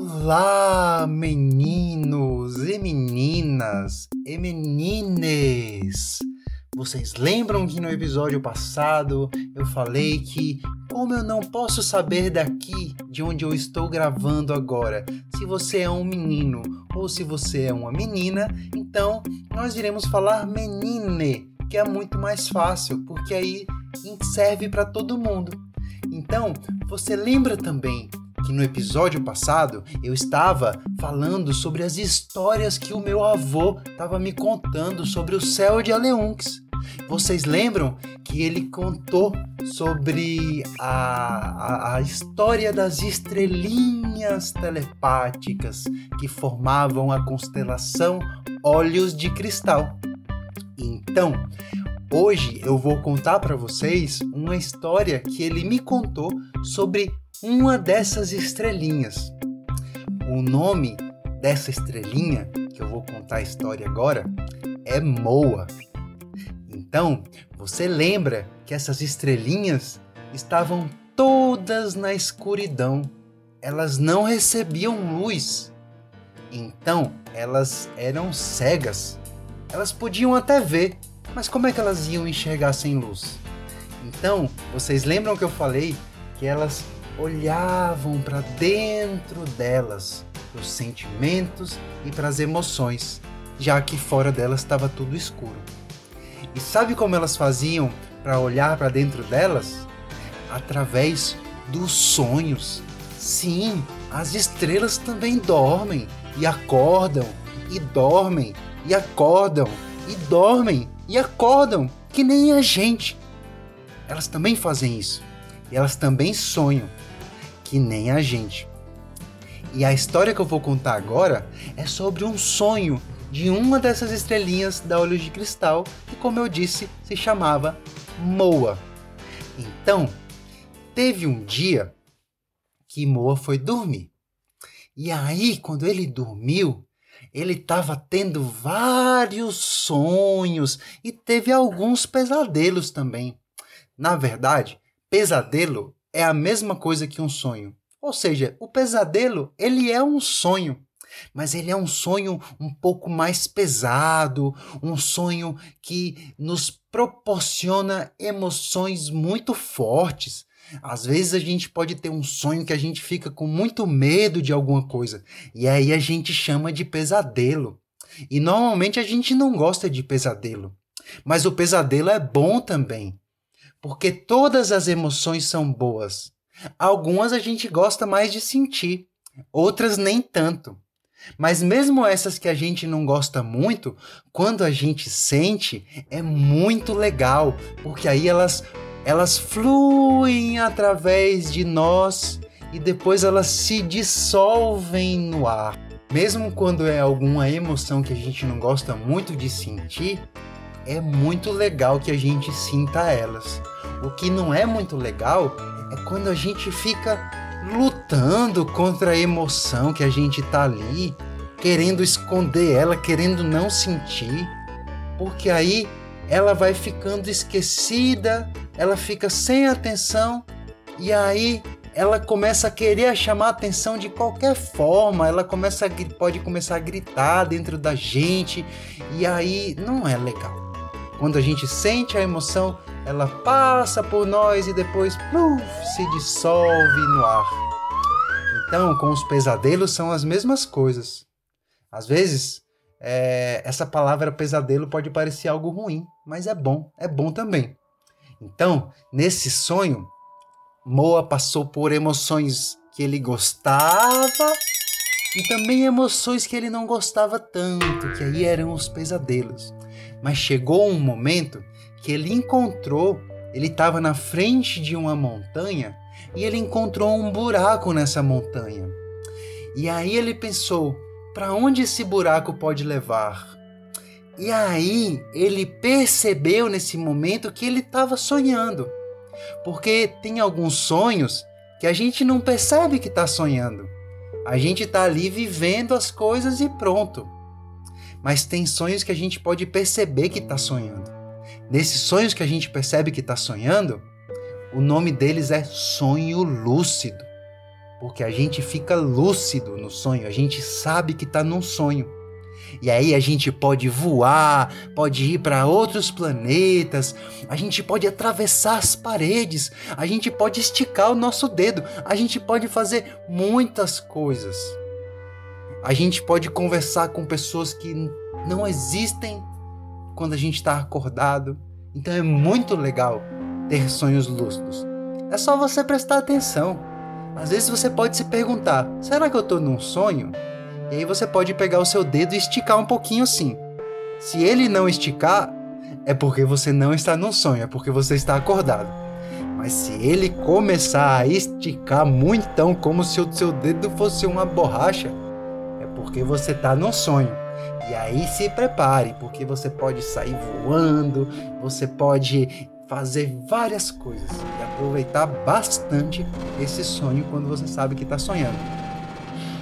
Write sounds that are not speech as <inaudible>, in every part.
Olá, meninos e meninas e menines! Vocês lembram que no episódio passado eu falei que, como eu não posso saber daqui de onde eu estou gravando agora, se você é um menino ou se você é uma menina, então nós iremos falar menine, que é muito mais fácil, porque aí serve para todo mundo. Então, você lembra também que no episódio passado eu estava falando sobre as histórias que o meu avô estava me contando sobre o céu de Aleunx. Vocês lembram que ele contou sobre a, a, a, história das estrelinhas telepáticas que formavam a constelação Olhos de Cristal? Então, hoje eu vou contar para vocês uma história que ele me contou sobre uma dessas estrelinhas. O nome dessa estrelinha, que eu vou contar a história agora, é Moa. Então, você lembra que essas estrelinhas estavam todas na escuridão. Elas não recebiam luz. Então, elas eram cegas. Elas podiam até ver, mas como é que elas iam enxergar sem luz? Então, vocês lembram que eu falei que elas olhavam para dentro delas, para os sentimentos e para as emoções, já que fora delas estava tudo escuro. E sabe como elas faziam para olhar para dentro delas? Através dos sonhos. Sim, as estrelas também dormem e acordam, e dormem e acordam, e dormem e acordam, que nem a gente. Elas também fazem isso. E elas também sonham, que nem a gente. E a história que eu vou contar agora é sobre um sonho de uma dessas estrelinhas da Olhos de Cristal, que, como eu disse, se chamava Moa. Então, teve um dia que Moa foi dormir. E aí, quando ele dormiu, ele estava tendo vários sonhos e teve alguns pesadelos também. Na verdade, pesadelo é a mesma coisa que um sonho. Ou seja, o pesadelo, ele é um sonho mas ele é um sonho um pouco mais pesado, um sonho que nos proporciona emoções muito fortes. Às vezes a gente pode ter um sonho que a gente fica com muito medo de alguma coisa, e aí a gente chama de pesadelo. E normalmente a gente não gosta de pesadelo, mas o pesadelo é bom também, porque todas as emoções são boas. Algumas a gente gosta mais de sentir, outras nem tanto. Mas mesmo essas que a gente não gosta muito, quando a gente sente, é muito legal, porque aí elas elas fluem através de nós e depois elas se dissolvem no ar. Mesmo quando é alguma emoção que a gente não gosta muito de sentir, é muito legal que a gente sinta elas. O que não é muito legal é quando a gente fica lutando contra a emoção que a gente tá ali, querendo esconder ela, querendo não sentir, porque aí ela vai ficando esquecida, ela fica sem atenção e aí ela começa a querer chamar atenção de qualquer forma, ela começa a, pode começar a gritar dentro da gente e aí não é legal. Quando a gente sente a emoção, ela passa por nós e depois pluf, se dissolve no ar. Então, com os pesadelos são as mesmas coisas. Às vezes, é, essa palavra pesadelo pode parecer algo ruim, mas é bom, é bom também. Então, nesse sonho, Moa passou por emoções que ele gostava e também emoções que ele não gostava tanto, que aí eram os pesadelos. Mas chegou um momento que ele encontrou, ele estava na frente de uma montanha e ele encontrou um buraco nessa montanha. E aí ele pensou: para onde esse buraco pode levar? E aí ele percebeu nesse momento que ele estava sonhando. Porque tem alguns sonhos que a gente não percebe que está sonhando. A gente está ali vivendo as coisas e pronto. Mas tem sonhos que a gente pode perceber que está sonhando. Nesses sonhos que a gente percebe que está sonhando, o nome deles é sonho lúcido. Porque a gente fica lúcido no sonho, a gente sabe que está num sonho. E aí a gente pode voar, pode ir para outros planetas, a gente pode atravessar as paredes, a gente pode esticar o nosso dedo, a gente pode fazer muitas coisas. A gente pode conversar com pessoas que não existem quando a gente está acordado. Então é muito legal ter sonhos lúcidos. É só você prestar atenção. Às vezes você pode se perguntar: será que eu estou num sonho? E aí você pode pegar o seu dedo e esticar um pouquinho assim. Se ele não esticar, é porque você não está num sonho, é porque você está acordado. Mas se ele começar a esticar muito, então, como se o seu dedo fosse uma borracha, porque você está num sonho. E aí se prepare, porque você pode sair voando, você pode fazer várias coisas e aproveitar bastante esse sonho quando você sabe que está sonhando.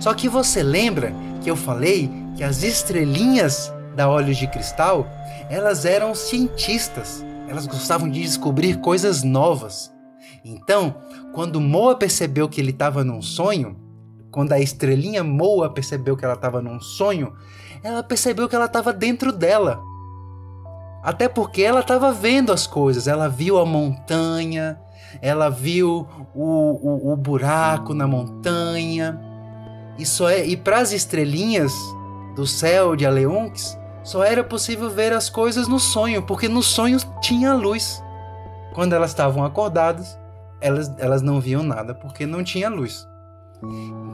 Só que você lembra que eu falei que as estrelinhas da Olhos de Cristal, elas eram cientistas. Elas gostavam de descobrir coisas novas. Então, quando Moa percebeu que ele estava num sonho, quando a estrelinha Moa percebeu que ela estava num sonho, ela percebeu que ela estava dentro dela. Até porque ela estava vendo as coisas, ela viu a montanha, ela viu o, o, o buraco na montanha, e só é, e para as estrelinhas do céu de Aleunx, só era possível ver as coisas no sonho, porque no sonho tinha luz. Quando elas estavam acordadas, elas, elas não viam nada porque não tinha luz.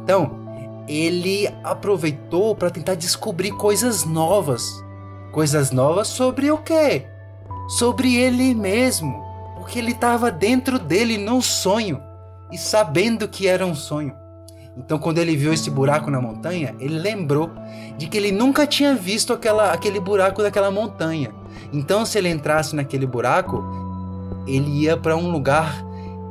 Então, ele aproveitou para tentar descobrir coisas novas. Coisas novas sobre o quê? Sobre ele mesmo. Porque ele estava dentro dele num sonho e sabendo que era um sonho. Então, quando ele viu esse buraco na montanha, ele lembrou de que ele nunca tinha visto aquela, aquele buraco daquela montanha. Então, se ele entrasse naquele buraco, ele ia para um lugar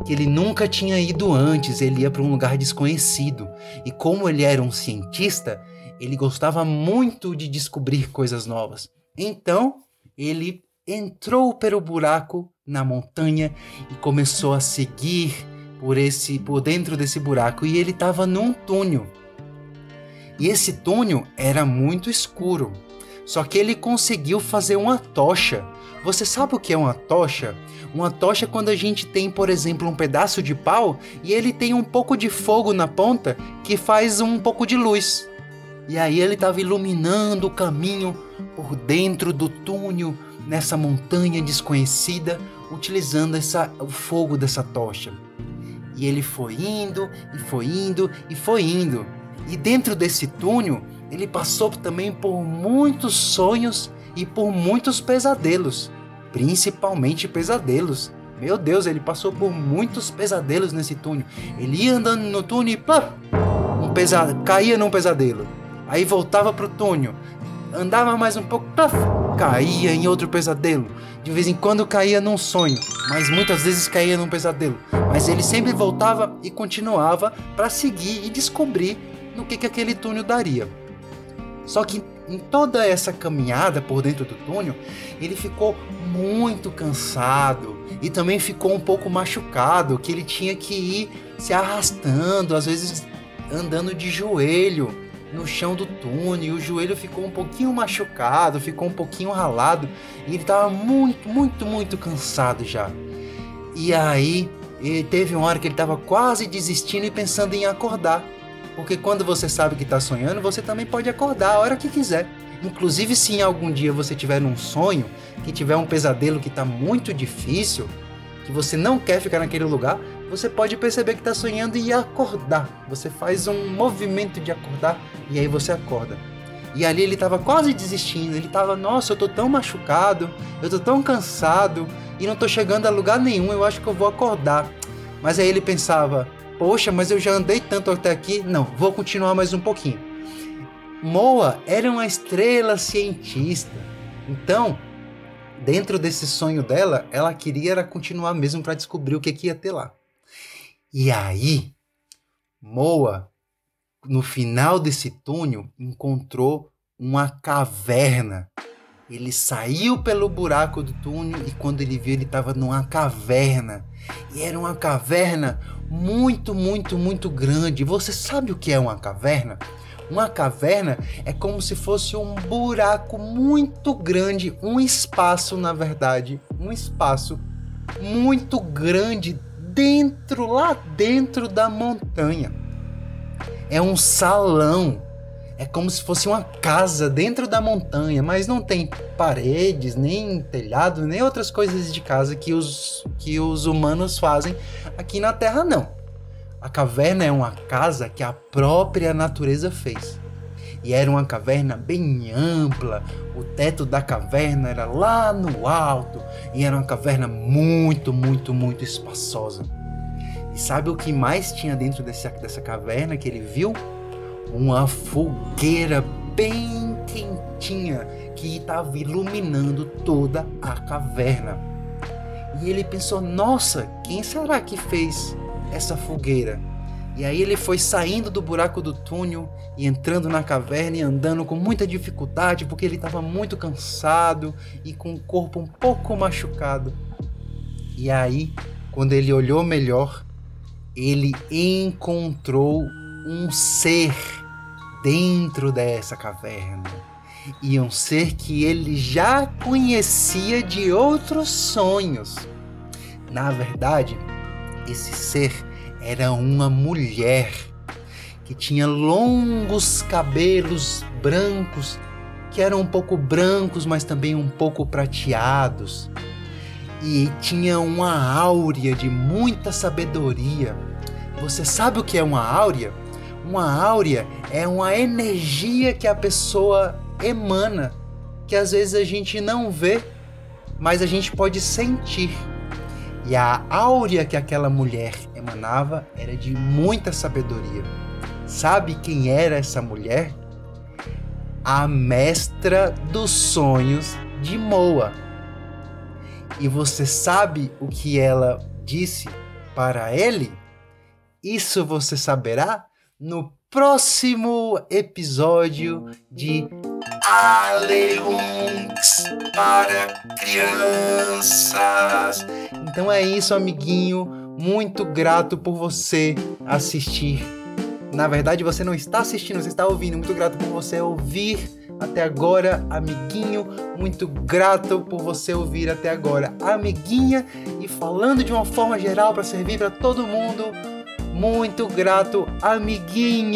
que ele nunca tinha ido antes, ele ia para um lugar desconhecido. E como ele era um cientista, ele gostava muito de descobrir <laughs> coisas novas. Então, ele entrou pelo buraco na montanha e começou a seguir por esse por dentro desse buraco e ele estava num túnel. E esse túnel era muito escuro. Só que ele conseguiu fazer uma tocha. Você sabe o que é uma tocha? Uma tocha é quando a gente tem, por exemplo, um pedaço de pau e ele tem um pouco de fogo na ponta que faz um pouco de luz. E aí ele estava iluminando o caminho por dentro do túnel, nessa montanha desconhecida, utilizando essa, o fogo dessa tocha. E ele foi indo, e foi indo, e foi indo. E dentro desse túnel, ele passou também por muitos sonhos e por muitos pesadelos, principalmente pesadelos. Meu Deus, ele passou por muitos pesadelos nesse túnel. Ele ia andando no túnel e plá, um pesado, caía num pesadelo. Aí voltava pro túnel, andava mais um pouco, plá, caía em outro pesadelo. De vez em quando caía num sonho, mas muitas vezes caía num pesadelo. Mas ele sempre voltava e continuava para seguir e descobrir no que, que aquele túnel daria. Só que em toda essa caminhada por dentro do túnel, ele ficou muito cansado e também ficou um pouco machucado, que ele tinha que ir se arrastando, às vezes andando de joelho no chão do túnel, e o joelho ficou um pouquinho machucado, ficou um pouquinho ralado, e ele estava muito, muito, muito cansado já. E aí, teve uma hora que ele estava quase desistindo e pensando em acordar. Porque quando você sabe que está sonhando, você também pode acordar a hora que quiser. Inclusive, se em algum dia você tiver um sonho, que tiver um pesadelo que está muito difícil, que você não quer ficar naquele lugar, você pode perceber que está sonhando e acordar. Você faz um movimento de acordar e aí você acorda. E ali ele estava quase desistindo. Ele estava, nossa, eu tô tão machucado, eu tô tão cansado e não tô chegando a lugar nenhum. Eu acho que eu vou acordar. Mas aí ele pensava, poxa, mas eu já andei tanto até aqui. Não, vou continuar mais um pouquinho. Moa era uma estrela cientista. Então, dentro desse sonho dela, ela queria era continuar mesmo para descobrir o que, que ia ter lá. E aí, Moa, no final desse túnel, encontrou uma caverna. Ele saiu pelo buraco do túnel e quando ele viu, ele estava numa caverna. E era uma caverna muito, muito, muito grande. Você sabe o que é uma caverna? Uma caverna é como se fosse um buraco muito grande, um espaço, na verdade, um espaço muito grande dentro, lá dentro da montanha. É um salão é como se fosse uma casa dentro da montanha, mas não tem paredes, nem telhado, nem outras coisas de casa que os, que os humanos fazem aqui na Terra, não. A caverna é uma casa que a própria natureza fez. E era uma caverna bem ampla, o teto da caverna era lá no alto, e era uma caverna muito, muito, muito espaçosa. E sabe o que mais tinha dentro desse, dessa caverna que ele viu? Uma fogueira bem quentinha que estava iluminando toda a caverna. E ele pensou: nossa, quem será que fez essa fogueira? E aí ele foi saindo do buraco do túnel e entrando na caverna e andando com muita dificuldade porque ele estava muito cansado e com o corpo um pouco machucado. E aí, quando ele olhou melhor, ele encontrou um ser dentro dessa caverna. E um ser que ele já conhecia de outros sonhos. Na verdade, esse ser era uma mulher que tinha longos cabelos brancos, que eram um pouco brancos, mas também um pouco prateados. E tinha uma áurea de muita sabedoria. Você sabe o que é uma áurea? Uma áurea é uma energia que a pessoa emana, que às vezes a gente não vê, mas a gente pode sentir. E a áurea que aquela mulher emanava era de muita sabedoria. Sabe quem era essa mulher? A mestra dos sonhos de Moa. E você sabe o que ela disse para ele? Isso você saberá no próximo episódio de Aleunx para crianças. Então é isso, amiguinho. Muito grato por você assistir. Na verdade, você não está assistindo, você está ouvindo. Muito grato por você ouvir até agora, amiguinho. Muito grato por você ouvir até agora, amiguinha. E falando de uma forma geral para servir para todo mundo muito grato, amiguinhos!